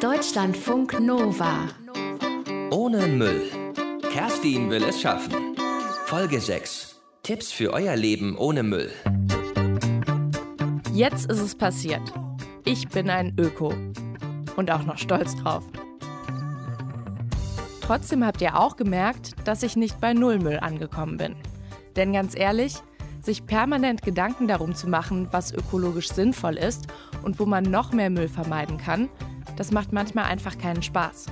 Deutschlandfunk Nova. Ohne Müll. Kerstin will es schaffen. Folge 6. Tipps für euer Leben ohne Müll. Jetzt ist es passiert. Ich bin ein Öko. Und auch noch stolz drauf. Trotzdem habt ihr auch gemerkt, dass ich nicht bei Nullmüll angekommen bin. Denn ganz ehrlich, sich permanent Gedanken darum zu machen, was ökologisch sinnvoll ist und wo man noch mehr Müll vermeiden kann, das macht manchmal einfach keinen Spaß.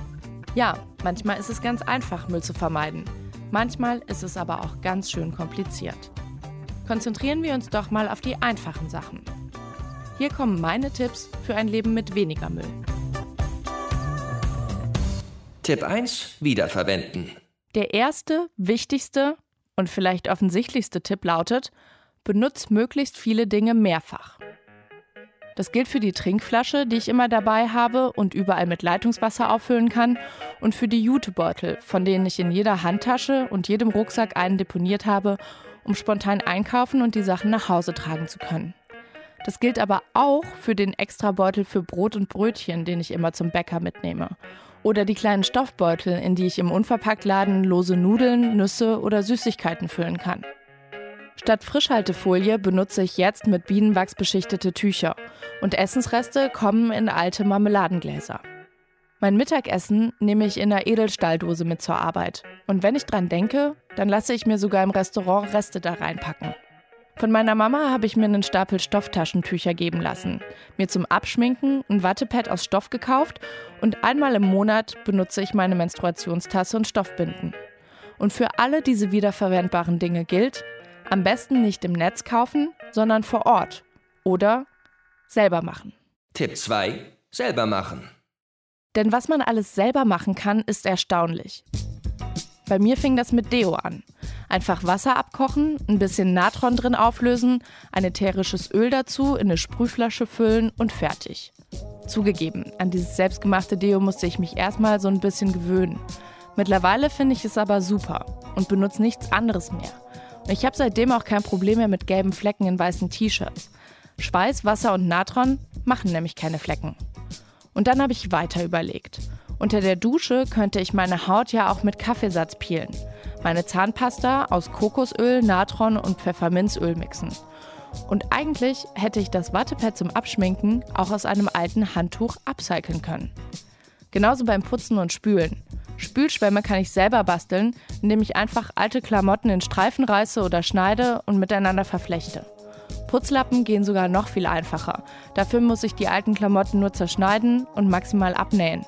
Ja, manchmal ist es ganz einfach, Müll zu vermeiden. Manchmal ist es aber auch ganz schön kompliziert. Konzentrieren wir uns doch mal auf die einfachen Sachen. Hier kommen meine Tipps für ein Leben mit weniger Müll. Tipp 1. Wiederverwenden. Der erste, wichtigste und vielleicht offensichtlichste Tipp lautet, benutzt möglichst viele Dinge mehrfach. Das gilt für die Trinkflasche, die ich immer dabei habe und überall mit Leitungswasser auffüllen kann, und für die Jutebeutel, von denen ich in jeder Handtasche und jedem Rucksack einen deponiert habe, um spontan einkaufen und die Sachen nach Hause tragen zu können. Das gilt aber auch für den Extrabeutel für Brot und Brötchen, den ich immer zum Bäcker mitnehme. Oder die kleinen Stoffbeutel, in die ich im Unverpacktladen lose Nudeln, Nüsse oder Süßigkeiten füllen kann. Statt Frischhaltefolie benutze ich jetzt mit Bienenwachs beschichtete Tücher und Essensreste kommen in alte Marmeladengläser. Mein Mittagessen nehme ich in einer Edelstahldose mit zur Arbeit. Und wenn ich dran denke, dann lasse ich mir sogar im Restaurant Reste da reinpacken. Von meiner Mama habe ich mir einen Stapel Stofftaschentücher geben lassen, mir zum Abschminken ein Wattepad aus Stoff gekauft und einmal im Monat benutze ich meine Menstruationstasse und Stoffbinden. Und für alle diese wiederverwendbaren Dinge gilt, am besten nicht im Netz kaufen, sondern vor Ort oder selber machen. Tipp 2. Selber machen. Denn was man alles selber machen kann, ist erstaunlich. Bei mir fing das mit Deo an. Einfach Wasser abkochen, ein bisschen Natron drin auflösen, ein ätherisches Öl dazu, in eine Sprühflasche füllen und fertig. Zugegeben, an dieses selbstgemachte Deo musste ich mich erstmal so ein bisschen gewöhnen. Mittlerweile finde ich es aber super und benutze nichts anderes mehr. Ich habe seitdem auch kein Problem mehr mit gelben Flecken in weißen T-Shirts. Schweiß, Wasser und Natron machen nämlich keine Flecken. Und dann habe ich weiter überlegt. Unter der Dusche könnte ich meine Haut ja auch mit Kaffeesatz peelen. Meine Zahnpasta aus Kokosöl, Natron und Pfefferminzöl mixen. Und eigentlich hätte ich das Wattepad zum Abschminken auch aus einem alten Handtuch upcyclen können. Genauso beim Putzen und Spülen. Spülschwämme kann ich selber basteln, indem ich einfach alte Klamotten in Streifen reiße oder schneide und miteinander verflechte. Putzlappen gehen sogar noch viel einfacher. Dafür muss ich die alten Klamotten nur zerschneiden und maximal abnähen.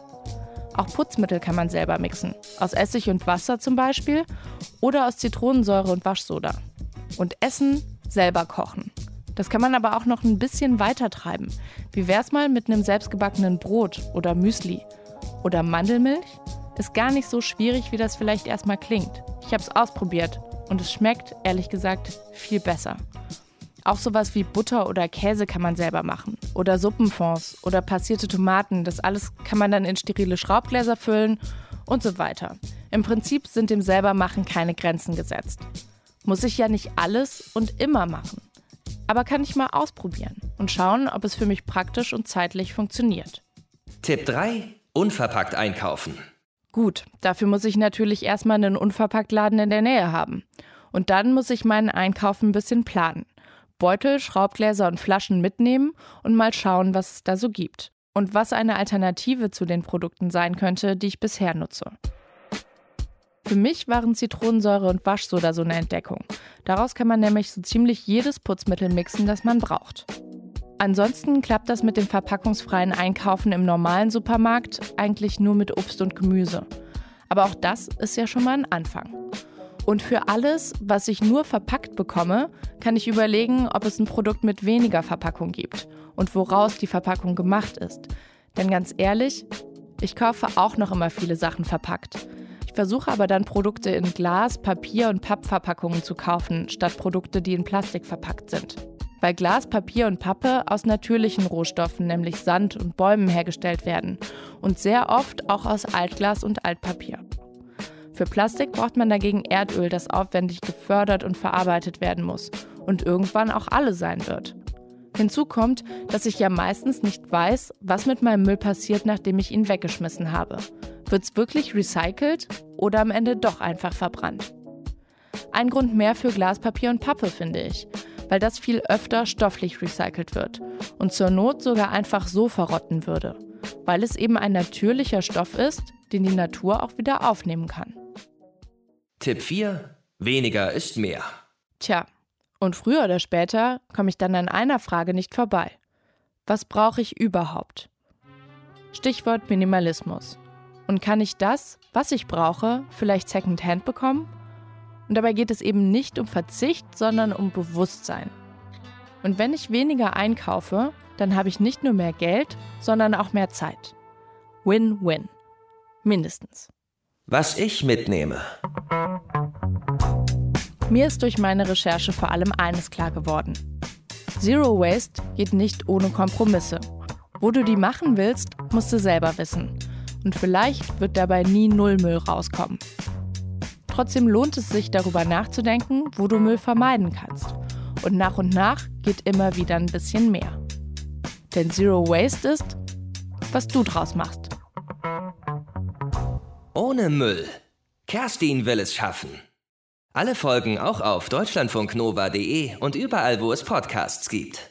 Auch Putzmittel kann man selber mixen. Aus Essig und Wasser zum Beispiel oder aus Zitronensäure und Waschsoda. Und Essen selber kochen. Das kann man aber auch noch ein bisschen weiter treiben. Wie wär's mal mit einem selbstgebackenen Brot oder Müsli? Oder Mandelmilch? Ist gar nicht so schwierig, wie das vielleicht erstmal klingt. Ich habe es ausprobiert und es schmeckt, ehrlich gesagt, viel besser. Auch sowas wie Butter oder Käse kann man selber machen. Oder Suppenfonds oder passierte Tomaten. Das alles kann man dann in sterile Schraubgläser füllen und so weiter. Im Prinzip sind dem Selbermachen keine Grenzen gesetzt. Muss ich ja nicht alles und immer machen. Aber kann ich mal ausprobieren und schauen, ob es für mich praktisch und zeitlich funktioniert. Tipp 3. Unverpackt einkaufen. Gut, dafür muss ich natürlich erstmal einen Unverpacktladen in der Nähe haben. Und dann muss ich meinen Einkauf ein bisschen planen. Beutel, Schraubgläser und Flaschen mitnehmen und mal schauen, was es da so gibt. Und was eine Alternative zu den Produkten sein könnte, die ich bisher nutze. Für mich waren Zitronensäure und Waschsoda so eine Entdeckung. Daraus kann man nämlich so ziemlich jedes Putzmittel mixen, das man braucht. Ansonsten klappt das mit dem verpackungsfreien Einkaufen im normalen Supermarkt eigentlich nur mit Obst und Gemüse. Aber auch das ist ja schon mal ein Anfang. Und für alles, was ich nur verpackt bekomme, kann ich überlegen, ob es ein Produkt mit weniger Verpackung gibt und woraus die Verpackung gemacht ist. Denn ganz ehrlich, ich kaufe auch noch immer viele Sachen verpackt. Ich versuche aber dann Produkte in Glas, Papier und Pappverpackungen zu kaufen, statt Produkte, die in Plastik verpackt sind. Weil Glas, Papier und Pappe aus natürlichen Rohstoffen, nämlich Sand und Bäumen, hergestellt werden und sehr oft auch aus Altglas und Altpapier. Für Plastik braucht man dagegen Erdöl, das aufwendig gefördert und verarbeitet werden muss und irgendwann auch alle sein wird. Hinzu kommt, dass ich ja meistens nicht weiß, was mit meinem Müll passiert, nachdem ich ihn weggeschmissen habe. Wird's wirklich recycelt oder am Ende doch einfach verbrannt? Ein Grund mehr für Glaspapier und Pappe, finde ich, weil das viel öfter stofflich recycelt wird und zur Not sogar einfach so verrotten würde, weil es eben ein natürlicher Stoff ist, den die Natur auch wieder aufnehmen kann. Tipp 4. Weniger ist mehr. Tja, und früher oder später komme ich dann an einer Frage nicht vorbei. Was brauche ich überhaupt? Stichwort Minimalismus. Und kann ich das, was ich brauche, vielleicht Secondhand bekommen? Und dabei geht es eben nicht um Verzicht, sondern um Bewusstsein. Und wenn ich weniger einkaufe, dann habe ich nicht nur mehr Geld, sondern auch mehr Zeit. Win-win. Mindestens. Was ich mitnehme. Mir ist durch meine Recherche vor allem eines klar geworden. Zero Waste geht nicht ohne Kompromisse. Wo du die machen willst, musst du selber wissen. Und vielleicht wird dabei nie Nullmüll rauskommen. Trotzdem lohnt es sich, darüber nachzudenken, wo du Müll vermeiden kannst. Und nach und nach geht immer wieder ein bisschen mehr. Denn Zero Waste ist, was du draus machst. Ohne Müll. Kerstin will es schaffen. Alle Folgen auch auf deutschlandfunknova.de und überall, wo es Podcasts gibt.